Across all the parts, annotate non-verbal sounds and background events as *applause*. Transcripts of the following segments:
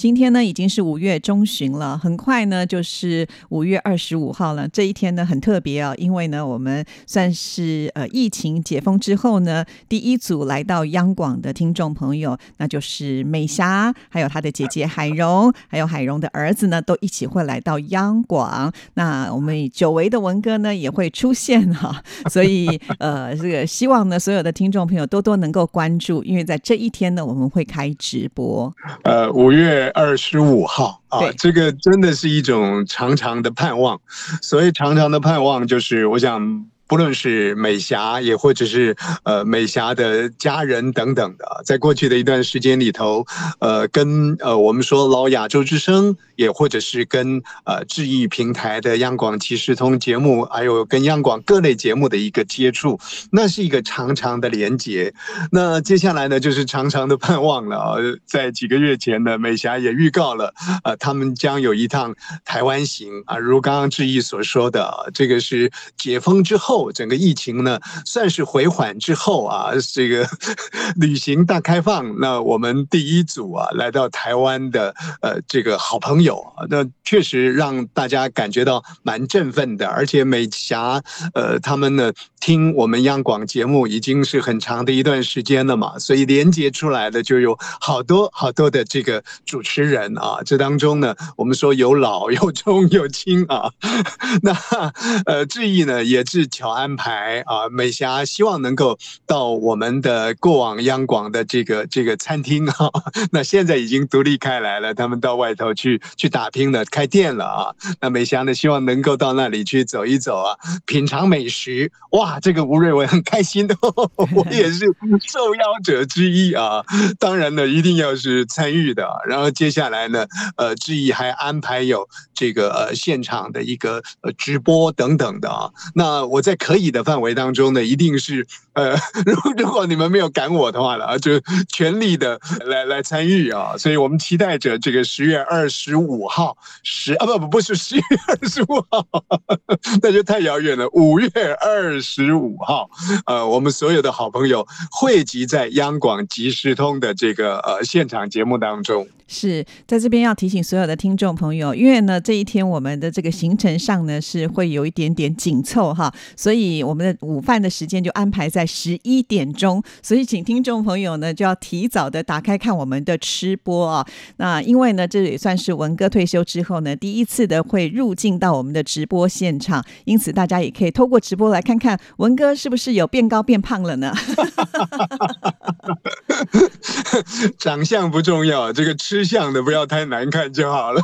今天呢已经是五月中旬了，很快呢就是五月二十五号了。这一天呢很特别啊，因为呢我们算是呃疫情解封之后呢第一组来到央广的听众朋友，那就是美霞，还有她的姐姐海荣，还有海荣的儿子呢都一起会来到央广。那我们久违的文哥呢也会出现哈，*laughs* 所以呃这个希望呢所有的听众朋友多多能够关注，因为在这一天呢我们会开直播。呃，五月。二十五号啊，这个真的是一种长长的盼望。所以长长的盼望，就是我想。不论是美霞，也或者是呃美霞的家人等等的，在过去的一段时间里头，呃，跟呃我们说老亚洲之声，也或者是跟呃智易平台的央广即时通节目，还有跟央广各类节目的一个接触，那是一个长长的连接。那接下来呢，就是长长的盼望了啊！在几个月前呢，美霞也预告了，呃，他们将有一趟台湾行啊，如刚刚志毅所说的，这个是解封之后。整个疫情呢，算是回缓之后啊，这个 *laughs* 旅行大开放。那我们第一组啊，来到台湾的呃，这个好朋友，那确实让大家感觉到蛮振奋的。而且美霞呃，他们呢听我们央广节目已经是很长的一段时间了嘛，所以连接出来的就有好多好多的这个主持人啊。这当中呢，我们说有老有中有轻啊。*laughs* 那呃，志毅呢也是巧安排啊，美霞希望能够到我们的过往央广的这个这个餐厅哈，*laughs* 那现在已经独立开来了，他们到外头去去打拼了，开店了啊。那美霞呢，希望能够到那里去走一走啊，品尝美食。哇，这个吴瑞文很开心的，*laughs* 我也是受邀者之一啊。当然呢，一定要是参与的。然后接下来呢，呃，志毅还安排有这个呃现场的一个呃直播等等的啊。那我在。可以的范围当中呢，一定是呃，*laughs* 如如果你们没有赶我的话呢，就全力的来来参与啊，所以我们期待着这个十月二十五号十啊不不不是十月二十五号，*laughs* 那就太遥远了。五月二十五号，呃，我们所有的好朋友汇集在央广即时通的这个呃现场节目当中。是在这边要提醒所有的听众朋友，因为呢这一天我们的这个行程上呢是会有一点点紧凑哈，所以我们的午饭的时间就安排在十一点钟，所以请听众朋友呢就要提早的打开看我们的吃播啊。那因为呢这也算是文哥退休之后呢第一次的会入境到我们的直播现场，因此大家也可以透过直播来看看文哥是不是有变高变胖了呢？*laughs* 长相不重要，这个吃。相的不要太难看就好了。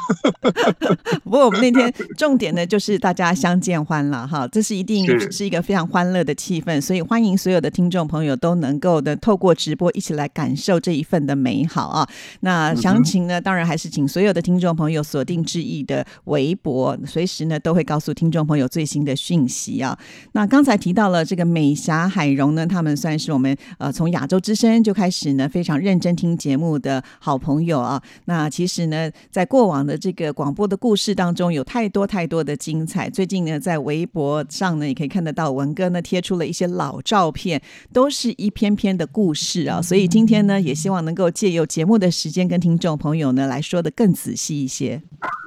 *laughs* 不过我们那天重点呢，就是大家相见欢了哈，这是一定是一个非常欢乐的气氛，所以欢迎所有的听众朋友都能够的透过直播一起来感受这一份的美好啊。那详情呢，当然还是请所有的听众朋友锁定志毅的微博，随时呢都会告诉听众朋友最新的讯息啊。那刚才提到了这个美霞海荣呢，他们算是我们呃从亚洲之声就开始呢非常认真听节目的好朋友啊。那其实呢，在过往的这个广播的故事当中，有太多太多的精彩。最近呢，在微博上呢，也可以看得到文哥呢贴出了一些老照片，都是一篇篇的故事啊。所以今天呢，也希望能够借由节目的时间，跟听众朋友呢来说的更仔细一些。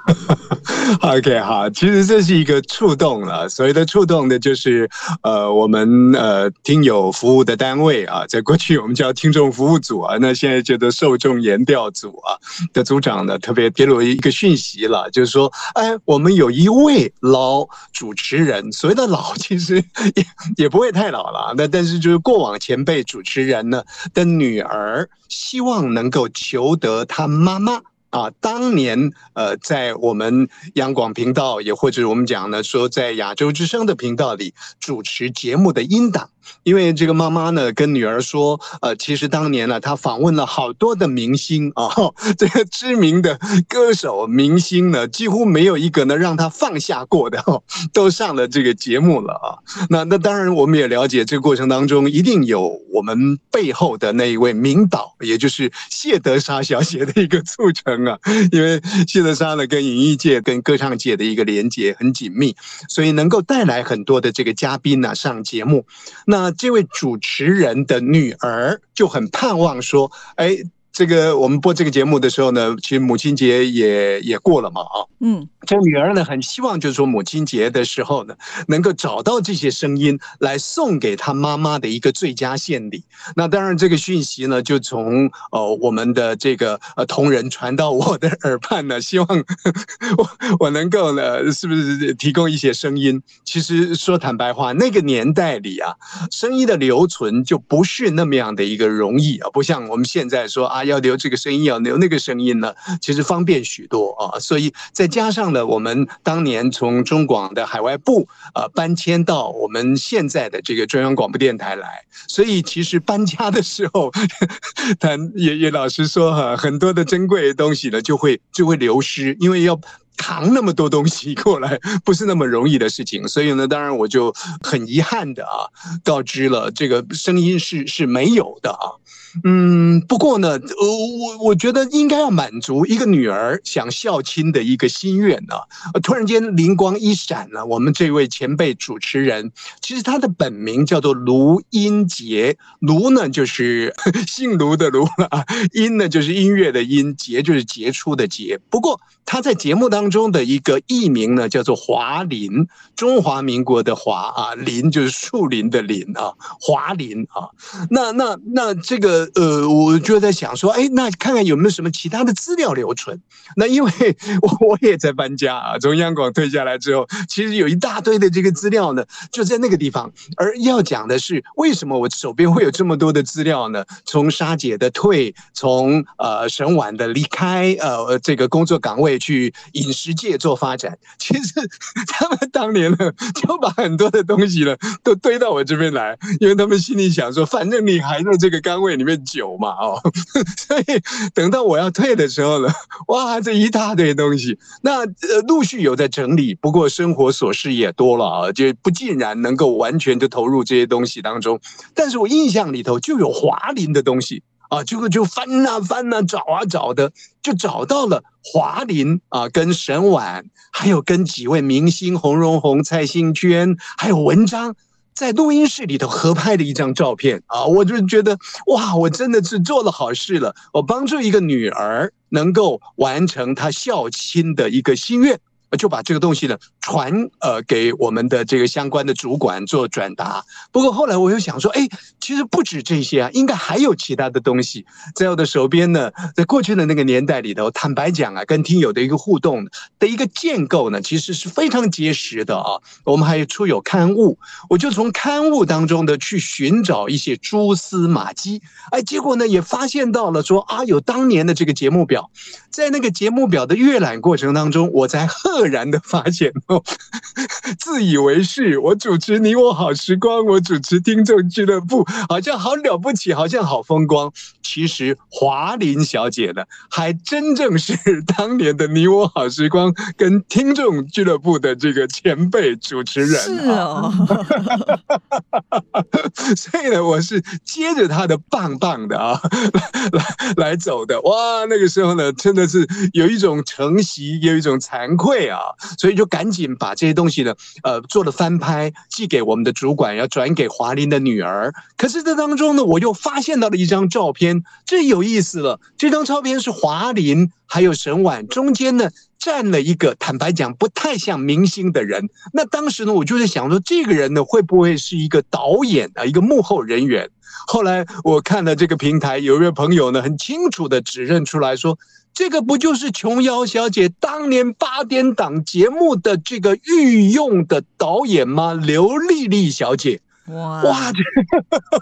*laughs* OK，好，其实这是一个触动了。所谓的触动呢，就是呃，我们呃听友服务的单位啊，在过去我们叫听众服务组啊，那现在叫做受众研调组啊的组长呢，特别给了我一个讯息了，就是说，哎，我们有一位老主持人，所谓的老，其实也也不会太老了，那但是就是过往前辈主持人呢的女儿，希望能够求得他妈妈。啊，当年呃，在我们央广频道，也或者我们讲呢，说在亚洲之声的频道里主持节目的音档，因为这个妈妈呢跟女儿说，呃，其实当年呢，她访问了好多的明星啊，*laughs* 这个知名的歌手明星呢，几乎没有一个呢让她放下过的，都上了这个节目了啊。那那当然，我们也了解这个过程当中一定有我们背后的那一位名导，也就是谢德莎小姐的一个促成啊。因为谢德莎呢跟演艺界、跟歌唱界的一个连接很紧密，所以能够带来很多的这个嘉宾呢上节目。那这位主持人的女儿就很盼望说：“哎。”这个我们播这个节目的时候呢，其实母亲节也也过了嘛啊，嗯，这女儿呢很希望就是说母亲节的时候呢，能够找到这些声音来送给她妈妈的一个最佳献礼。那当然这个讯息呢，就从呃我们的这个呃同仁传到我的耳畔呢，希望我我能够呢，是不是提供一些声音？其实说坦白话，那个年代里啊，声音的留存就不是那么样的一个容易啊，不像我们现在说啊。要留这个声音，要留那个声音呢，其实方便许多啊。所以再加上呢，我们当年从中广的海外部啊搬迁到我们现在的这个中央广播电台来，所以其实搬家的时候，谭爷爷老师说哈，很多的珍贵的东西呢就会就会流失，因为要扛那么多东西过来，不是那么容易的事情。所以呢，当然我就很遗憾的啊，告知了这个声音是是没有的啊。嗯，不过呢，呃，我我觉得应该要满足一个女儿想孝亲的一个心愿呢。突然间灵光一闪呢，我们这位前辈主持人，其实他的本名叫做卢英杰，卢呢就是 *laughs* 姓卢的卢啊，音呢就是音乐的音，杰就是杰出的杰。不过他在节目当中的一个艺名呢，叫做华林，中华民国的华啊，林就是树林的林啊，华林啊。那那那这个。呃我就在想说，哎，那看看有没有什么其他的资料留存。那因为我我也在搬家啊，从央广退下来之后，其实有一大堆的这个资料呢，就在那个地方。而要讲的是，为什么我手边会有这么多的资料呢？从沙姐的退，从呃沈婉的离开，呃这个工作岗位去饮食界做发展，*laughs* 其实他们当年呢就把很多的东西呢都堆到我这边来，因为他们心里想说，反正你还在这个岗位里面。久嘛哦，*laughs* 所以等到我要退的时候呢，哇，这一大堆东西，那呃陆续有在整理，不过生活琐事也多了啊，就不尽然能够完全的投入这些东西当中。但是我印象里头就有华林的东西啊，结果就翻啊翻啊，找啊找的，就找到了华林啊，跟沈婉，还有跟几位明星洪荣宏、蔡幸娟，还有文章。在录音室里头合拍的一张照片啊，我就觉得哇，我真的是做了好事了，我帮助一个女儿能够完成她孝亲的一个心愿。就把这个东西呢传呃给我们的这个相关的主管做转达。不过后来我又想说，哎，其实不止这些啊，应该还有其他的东西在我的手边呢。在过去的那个年代里头，坦白讲啊，跟听友的一个互动的一个建构呢，其实是非常结实的啊。我们还出有刊物，我就从刊物当中的去寻找一些蛛丝马迹，哎，结果呢也发现到了说啊，有当年的这个节目表，在那个节目表的阅览过程当中，我在赫。赫然的发现哦，*laughs* 自以为是，我主持你我好时光，我主持听众俱乐部，好像好了不起，好像好风光。其实华林小姐呢，还真正是当年的你我好时光跟听众俱乐部的这个前辈主持人。是哦，*laughs* 所以呢，我是接着他的棒棒的啊，*laughs* 来来走的。哇，那个时候呢，真的是有一种承袭，有一种惭愧。啊，所以就赶紧把这些东西呢，呃，做了翻拍，寄给我们的主管，要转给华林的女儿。可是这当中呢，我又发现到了一张照片，这有意思了。这张照片是华林还有沈婉中间呢站了一个，坦白讲不太像明星的人。那当时呢，我就在想说，这个人呢会不会是一个导演啊，一个幕后人员？后来我看了这个平台，有一位朋友呢，很清楚的指认出来说。这个不就是琼瑶小姐当年八点档节目的这个御用的导演吗？刘丽丽小姐。哇哇，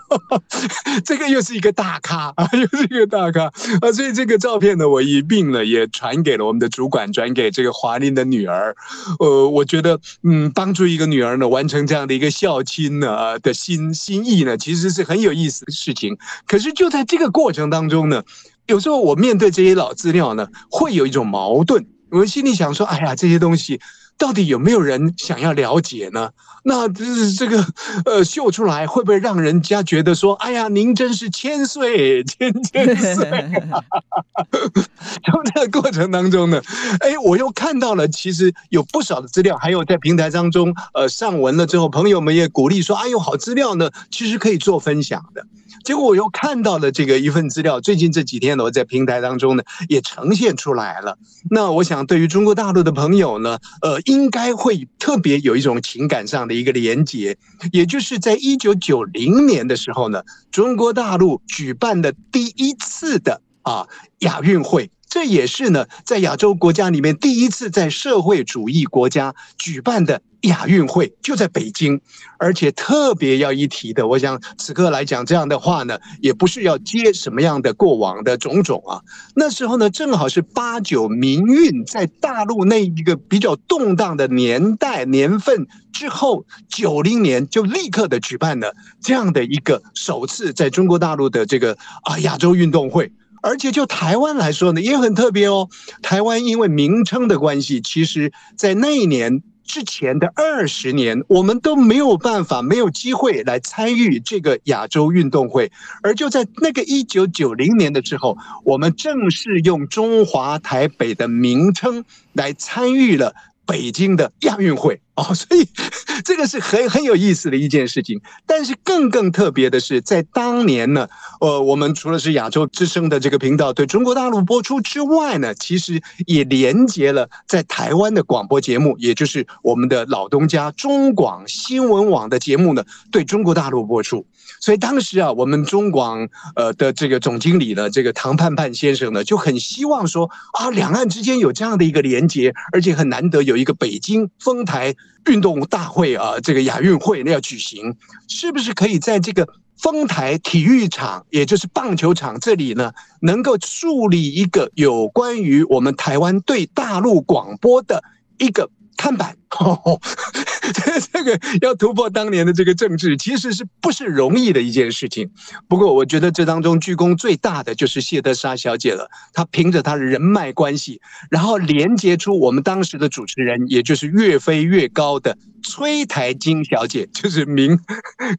*laughs* 这个又是一个大咖啊，*laughs* 又是一个大咖啊！所以这个照片呢，我一并呢也传给了我们的主管，转给这个华林的女儿。呃，我觉得，嗯，帮助一个女儿呢完成这样的一个孝亲呢的心心意呢，其实是很有意思的事情。可是就在这个过程当中呢，有时候我面对这些老资料呢，会有一种矛盾。我心里想说，哎呀，这些东西。到底有没有人想要了解呢？那这这个呃秀出来会不会让人家觉得说，哎呀，您真是千岁 *laughs* 千千岁？*laughs* 从这个过程当中呢，哎，我又看到了，其实有不少的资料，还有在平台当中呃上文了之后，朋友们也鼓励说，哎呦，好资料呢，其实可以做分享的。结果我又看到了这个一份资料，最近这几天呢，我在平台当中呢也呈现出来了。那我想，对于中国大陆的朋友呢，呃，应该会特别有一种情感上的一个连结，也就是在一九九零年的时候呢，中国大陆举办的第一次的啊亚运会。这也是呢，在亚洲国家里面第一次在社会主义国家举办的亚运会，就在北京。而且特别要一提的，我想此刻来讲这样的话呢，也不是要接什么样的过往的种种啊。那时候呢，正好是八九民运在大陆那一个比较动荡的年代年份之后，九零年就立刻的举办了这样的一个首次在中国大陆的这个啊亚洲运动会。而且就台湾来说呢，也很特别哦。台湾因为名称的关系，其实在那一年之前的二十年，我们都没有办法、没有机会来参与这个亚洲运动会。而就在那个一九九零年的时候，我们正式用中华台北的名称来参与了。北京的亚运会哦，所以 *laughs* 这个是很很有意思的一件事情。但是更更特别的是，在当年呢，呃，我们除了是亚洲之声的这个频道对中国大陆播出之外呢，其实也连接了在台湾的广播节目，也就是我们的老东家中广新闻网的节目呢，对中国大陆播出。所以当时啊，我们中广呃的这个总经理呢，这个唐盼盼先生呢，就很希望说啊，两岸之间有这样的一个连接，而且很难得有一个北京丰台运动大会啊，这个亚运会要举行，是不是可以在这个丰台体育场，也就是棒球场这里呢，能够树立一个有关于我们台湾对大陆广播的一个。看板，*laughs* *laughs* 这这个要突破当年的这个政治，其实是不是容易的一件事情。不过，我觉得这当中鞠躬最大的就是谢德莎小姐了。她凭着她的人脉关系，然后连接出我们当时的主持人，也就是越飞越高的崔台金小姐，就是名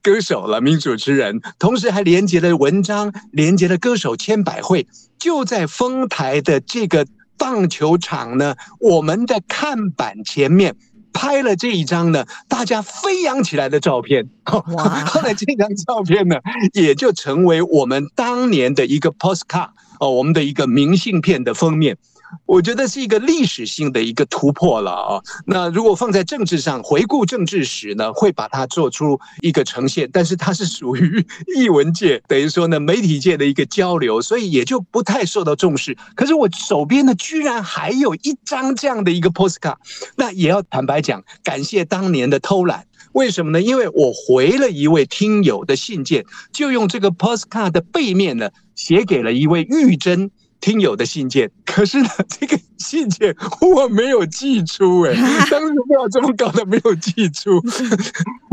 歌手了，名主持人。同时还连接了文章，连接了歌手千百惠，就在丰台的这个。棒球场呢？我们的看板前面拍了这一张呢，大家飞扬起来的照片。*laughs* 后来这张照片呢，也就成为我们当年的一个 postcard 哦，我们的一个明信片的封面。我觉得是一个历史性的一个突破了啊！那如果放在政治上回顾政治史呢，会把它做出一个呈现，但是它是属于译文界，等于说呢媒体界的一个交流，所以也就不太受到重视。可是我手边呢，居然还有一张这样的一个 postcard，那也要坦白讲，感谢当年的偷懒。为什么呢？因为我回了一位听友的信件，就用这个 postcard 的背面呢，写给了一位玉珍。听友的信件，可是呢，这个信件我没有寄出，哎，*laughs* 当时不知道怎么搞的，没有寄出，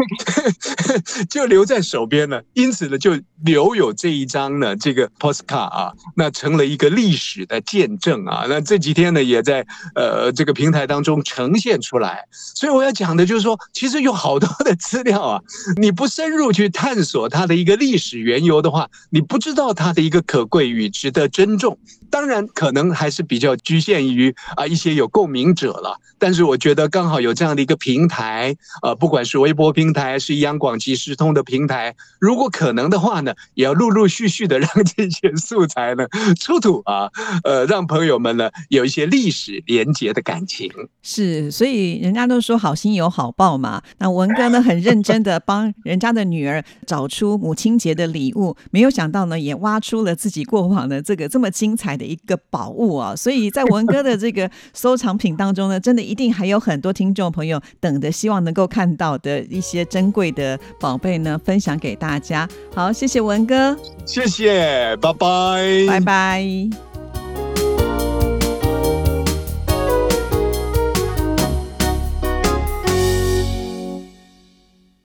*laughs* 就留在手边了。因此呢，就留有这一张呢，这个 postcard 啊，那成了一个历史的见证啊。那这几天呢，也在呃这个平台当中呈现出来。所以我要讲的就是说，其实有好多的资料啊，*laughs* 你不深入去探索它的一个历史缘由的话，你不知道它的一个可贵与值得珍重。当然，可能还是比较局限于啊一些有共鸣者了。但是我觉得刚好有这样的一个平台，呃，不管是微博平台，是央广即时通的平台，如果可能的话呢，也要陆陆续续的让这些素材呢出土啊，呃，让朋友们呢有一些历史连结的感情。是，所以人家都说好心有好报嘛。那文哥呢，很认真的帮人家的女儿找出母亲节的礼物，没有想到呢，也挖出了自己过往的这个这么精彩。买的一个宝物啊。所以在文哥的这个收藏品当中呢，真的一定还有很多听众朋友等着，希望能够看到的一些珍贵的宝贝呢，分享给大家。好，谢谢文哥，谢谢，拜拜，拜拜。